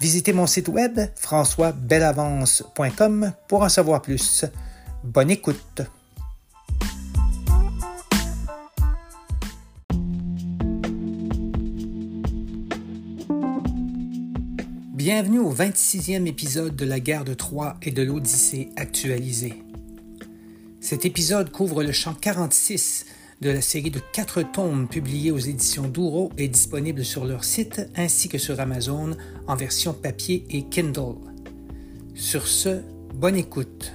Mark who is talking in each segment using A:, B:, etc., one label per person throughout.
A: Visitez mon site web françoisbelavance.com pour en savoir plus. Bonne écoute. Bienvenue au 26e épisode de la guerre de Troie et de l'Odyssée actualisée. Cet épisode couvre le champ 46 de la série de quatre tomes publiés aux éditions Douro est disponible sur leur site ainsi que sur Amazon en version papier et Kindle. Sur ce, bonne écoute.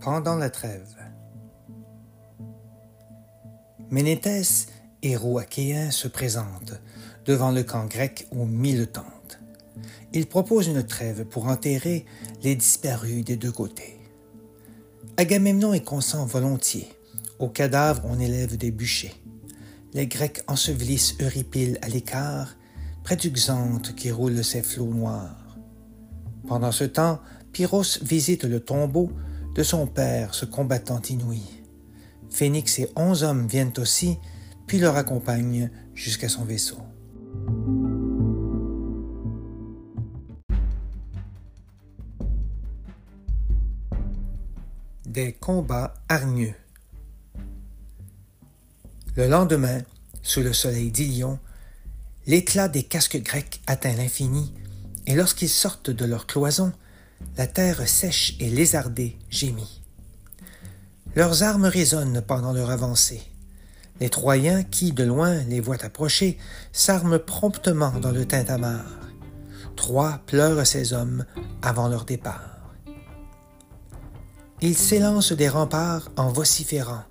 A: Pendant la trêve. Ménéthès, héros achéen, se présente devant le camp grec aux mille temps il propose une trêve pour enterrer les disparus des deux côtés. Agamemnon y consent volontiers. Aux cadavres, on élève des bûchers. Les Grecs ensevelissent Euripyle à l'écart, près du Xanthe qui roule ses flots noirs. Pendant ce temps, Pyrrhos visite le tombeau de son père, ce combattant inouï. Phénix et onze hommes viennent aussi, puis leur accompagnent jusqu'à son vaisseau. Des combats hargneux. Le lendemain, sous le soleil d'Ilion, l'éclat des casques grecs atteint l'infini, et lorsqu'ils sortent de leur cloison, la terre sèche et lézardée gémit. Leurs armes résonnent pendant leur avancée. Les Troyens, qui de loin les voient approcher, s'arment promptement dans le tintamarre. Troie pleure ses hommes avant leur départ. Ils s'élancent des remparts en vociférant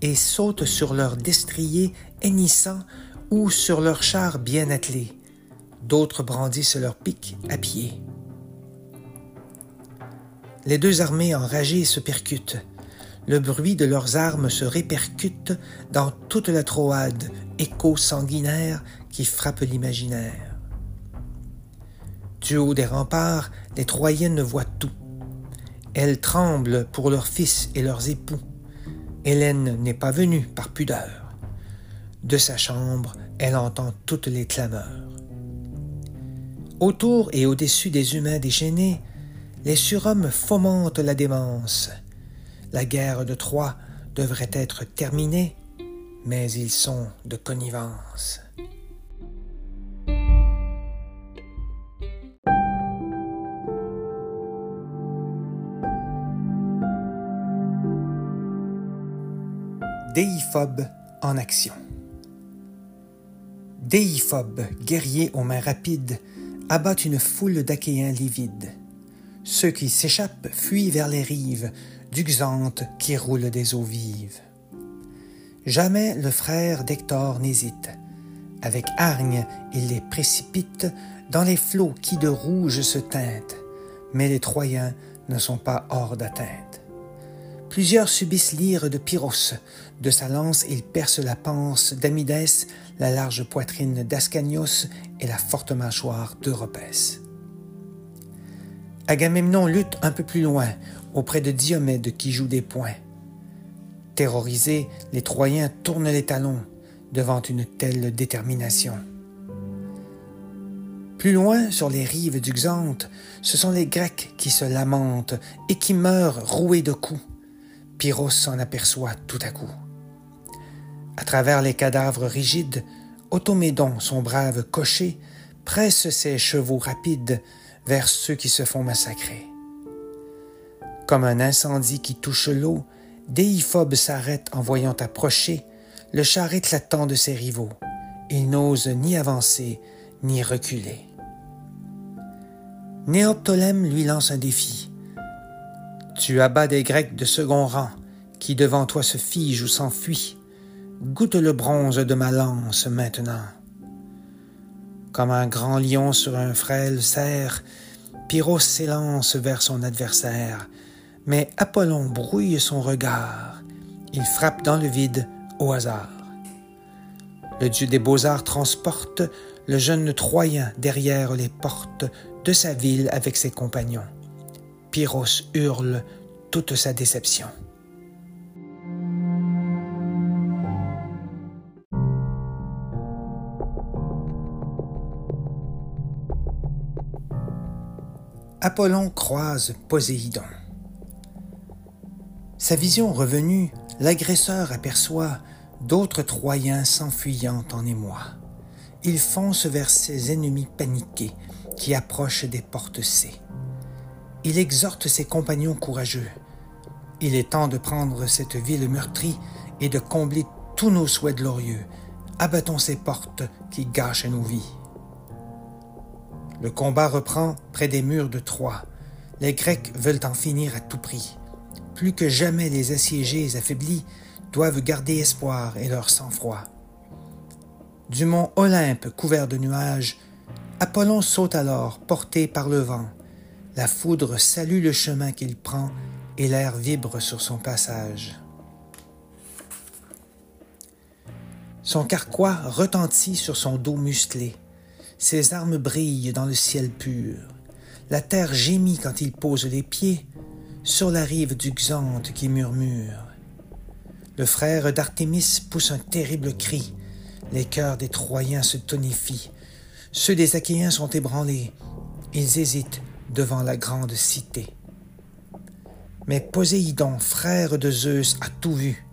A: et sautent sur leurs destriers hennissants ou sur leurs chars bien attelés. D'autres brandissent leurs pics à pied. Les deux armées enragées se percutent. Le bruit de leurs armes se répercute dans toute la Troade, écho sanguinaire qui frappe l'imaginaire. Du haut des remparts, les Troyennes voient tout. Elles tremblent pour leurs fils et leurs époux. Hélène n'est pas venue par pudeur. De sa chambre, elle entend toutes les clameurs. Autour et au-dessus des humains déchaînés, les surhommes fomentent la démence. La guerre de Troie devrait être terminée, mais ils sont de connivence. Déiphobe en action. Déiphobe, guerrier aux mains rapides, abat une foule d'Achéens livides. Ceux qui s'échappent fuient vers les rives du Xanthe qui roule des eaux vives. Jamais le frère d'Hector n'hésite. Avec hargne, il les précipite dans les flots qui de rouge se teintent. Mais les Troyens ne sont pas hors d'atteinte. Plusieurs subissent l'ire de Pyrrhos. De sa lance, il perce la panse d'Amidès, la large poitrine d'Ascanios et la forte mâchoire d'Europès. Agamemnon lutte un peu plus loin, auprès de Diomède qui joue des poings. Terrorisés, les Troyens tournent les talons devant une telle détermination. Plus loin, sur les rives du Xanthe, ce sont les Grecs qui se lamentent et qui meurent roués de coups. Pyrrhos s'en aperçoit tout à coup. À travers les cadavres rigides, Automédon, son brave cocher, presse ses chevaux rapides vers ceux qui se font massacrer. Comme un incendie qui touche l'eau, Déiphobe s'arrête en voyant approcher le char éclatant de ses rivaux. Il n'ose ni avancer ni reculer. Néoptolème lui lance un défi. Tu abats des Grecs de second rang, qui devant toi se figent ou s'enfuient. Goûte le bronze de ma lance maintenant. Comme un grand lion sur un frêle cerf, Pyrrhos s'élance vers son adversaire, mais Apollon brouille son regard. Il frappe dans le vide au hasard. Le dieu des beaux-arts transporte le jeune Troyen derrière les portes de sa ville avec ses compagnons. Pyrrhos hurle toute sa déception. Apollon croise Poséidon. Sa vision revenue, l'agresseur aperçoit d'autres Troyens s'enfuyant en émoi. Il fonce vers ses ennemis paniqués qui approchent des portes C. Il exhorte ses compagnons courageux. Il est temps de prendre cette ville meurtrie et de combler tous nos souhaits glorieux. Abattons ces portes qui gâchent nos vies. Le combat reprend près des murs de Troie. Les Grecs veulent en finir à tout prix. Plus que jamais les assiégés affaiblis doivent garder espoir et leur sang-froid. Du mont Olympe couvert de nuages, Apollon saute alors, porté par le vent. La foudre salue le chemin qu'il prend et l'air vibre sur son passage. Son carquois retentit sur son dos musclé. Ses armes brillent dans le ciel pur. La terre gémit quand il pose les pieds sur la rive du Xanthe qui murmure. Le frère d'Artémis pousse un terrible cri. Les cœurs des Troyens se tonifient. Ceux des Achéens sont ébranlés. Ils hésitent devant la grande cité. Mais Poséidon, frère de Zeus, a tout vu.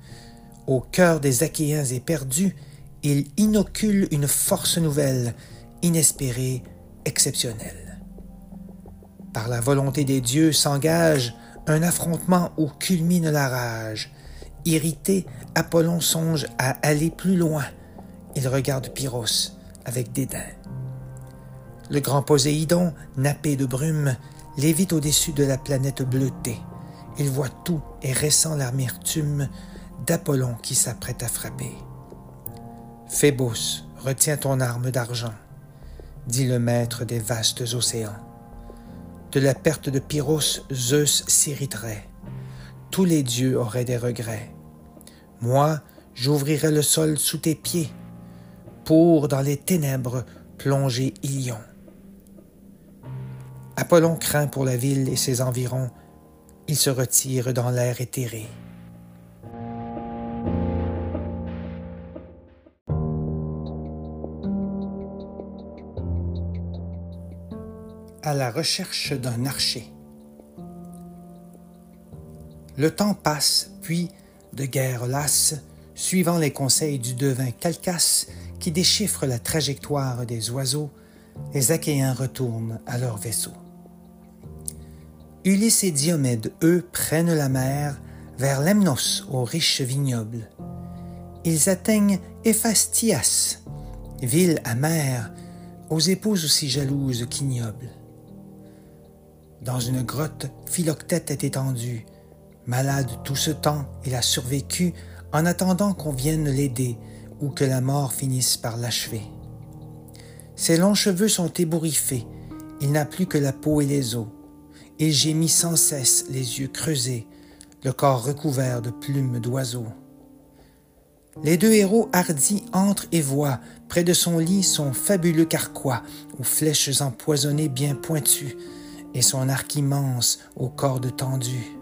A: Au cœur des Achéens éperdu, il inocule une force nouvelle inespéré, exceptionnel. Par la volonté des dieux s'engage un affrontement où culmine la rage. Irrité, Apollon songe à aller plus loin. Il regarde Pyrrhos avec dédain. Le grand Poséidon, nappé de brume, lévite au-dessus de la planète bleutée. Il voit tout et ressent l'amertume d'Apollon qui s'apprête à frapper. Phébos, retiens ton arme d'argent dit le maître des vastes océans. De la perte de Pyrrhos, Zeus s'irriterait. Tous les dieux auraient des regrets. Moi, j'ouvrirai le sol sous tes pieds, pour dans les ténèbres plonger Ilion. Apollon craint pour la ville et ses environs. Il se retire dans l'air éthéré. à la recherche d'un archer. Le temps passe, puis, de guerre lasse, suivant les conseils du devin Calcas qui déchiffre la trajectoire des oiseaux, les Achéens retournent à leur vaisseau. Ulysse et Diomède, eux, prennent la mer vers Lemnos, aux riches vignobles. Ils atteignent Éphastias, ville amère, aux épouses aussi jalouses qu'ignobles. Dans une grotte, Philoctète est étendu. Malade tout ce temps, il a survécu en attendant qu'on vienne l'aider ou que la mort finisse par l'achever. Ses longs cheveux sont ébouriffés, il n'a plus que la peau et les os. Il gémit sans cesse, les yeux creusés, le corps recouvert de plumes d'oiseaux. Les deux héros hardis entrent et voient près de son lit son fabuleux carquois aux flèches empoisonnées bien pointues, et son arc immense aux cordes tendues.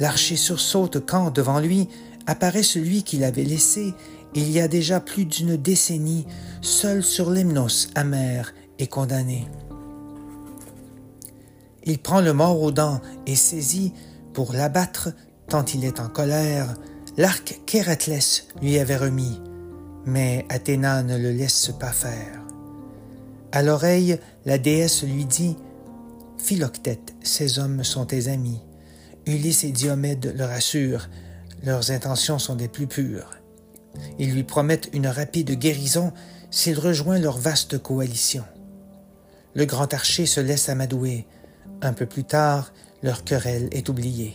A: L'archer sursaute quand, devant lui, apparaît celui qu'il avait laissé il y a déjà plus d'une décennie, seul sur l'Emnos amer et condamné. Il prend le mort aux dents et saisit, pour l'abattre, tant il est en colère, l'arc qu'Héraclès lui avait remis, mais Athéna ne le laisse pas faire. À l'oreille, la déesse lui dit Philoctète, ces hommes sont tes amis. Ulysse et Diomède le rassurent, leurs intentions sont des plus pures. Ils lui promettent une rapide guérison s'il rejoint leur vaste coalition. Le grand archer se laisse amadouer. Un peu plus tard, leur querelle est oubliée.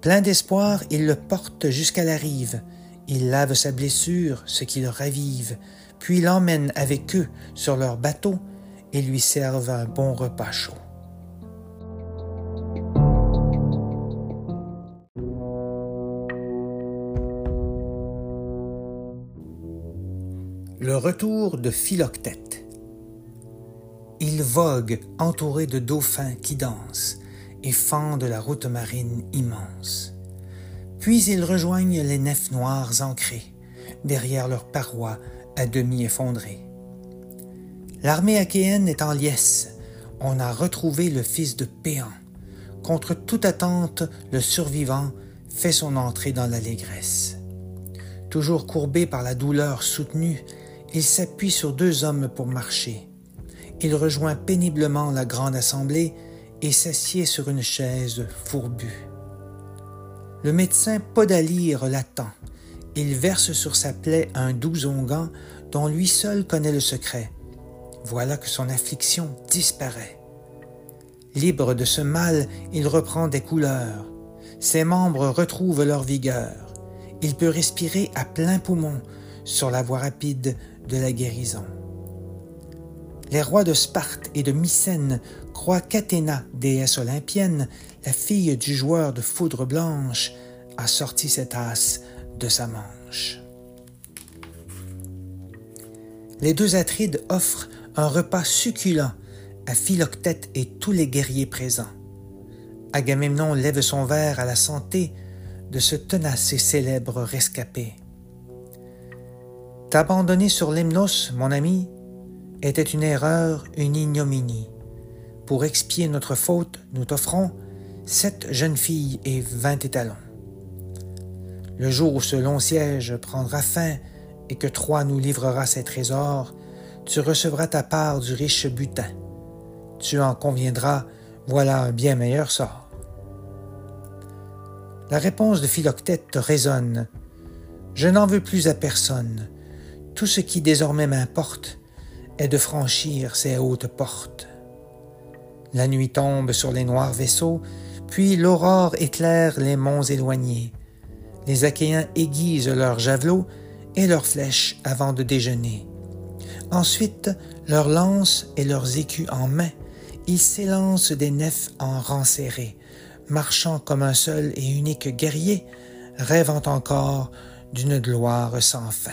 A: Plein d'espoir, ils le portent jusqu'à la rive. Ils lavent sa blessure, ce qui le ravive, puis l'emmènent avec eux sur leur bateau et lui servent un bon repas chaud. Le retour de Philoctète. Il vogue entouré de dauphins qui dansent et fendent la route marine immense. Puis ils rejoignent les nefs noires ancrées, derrière leurs parois à demi effondrées. L'armée achéenne est en liesse. On a retrouvé le fils de Péan. Contre toute attente, le survivant fait son entrée dans l'allégresse. Toujours courbé par la douleur soutenue, il s'appuie sur deux hommes pour marcher. Il rejoint péniblement la grande assemblée et s'assied sur une chaise fourbue. Le médecin Podalyre l'attend. Il verse sur sa plaie un doux onguent dont lui seul connaît le secret. Voilà que son affliction disparaît. Libre de ce mal, il reprend des couleurs. Ses membres retrouvent leur vigueur. Il peut respirer à plein poumon sur la voie rapide de la guérison. Les rois de Sparte et de Mycène croient qu'Athéna, déesse olympienne, la fille du joueur de foudre blanche, a sorti cette as de sa manche. Les deux Atrides offrent un repas succulent à Philoctète et tous les guerriers présents. Agamemnon lève son verre à la santé de ce tenace et célèbre rescapé. T'abandonner sur Lemnos, mon ami, était une erreur, une ignominie. Pour expier notre faute, nous t'offrons sept jeunes filles et vingt étalons. Le jour où ce long siège prendra fin et que Troie nous livrera ses trésors, tu recevras ta part du riche butin. Tu en conviendras, voilà un bien meilleur sort. La réponse de Philoctète résonne. Je n'en veux plus à personne. Tout ce qui désormais m'importe est de franchir ces hautes portes. La nuit tombe sur les noirs vaisseaux, puis l'aurore éclaire les monts éloignés. Les Achéens aiguisent leurs javelots et leurs flèches avant de déjeuner. Ensuite, leurs lances et leurs écus en main, ils s'élancent des nefs en rang serré, marchant comme un seul et unique guerrier, rêvant encore d'une gloire sans fin.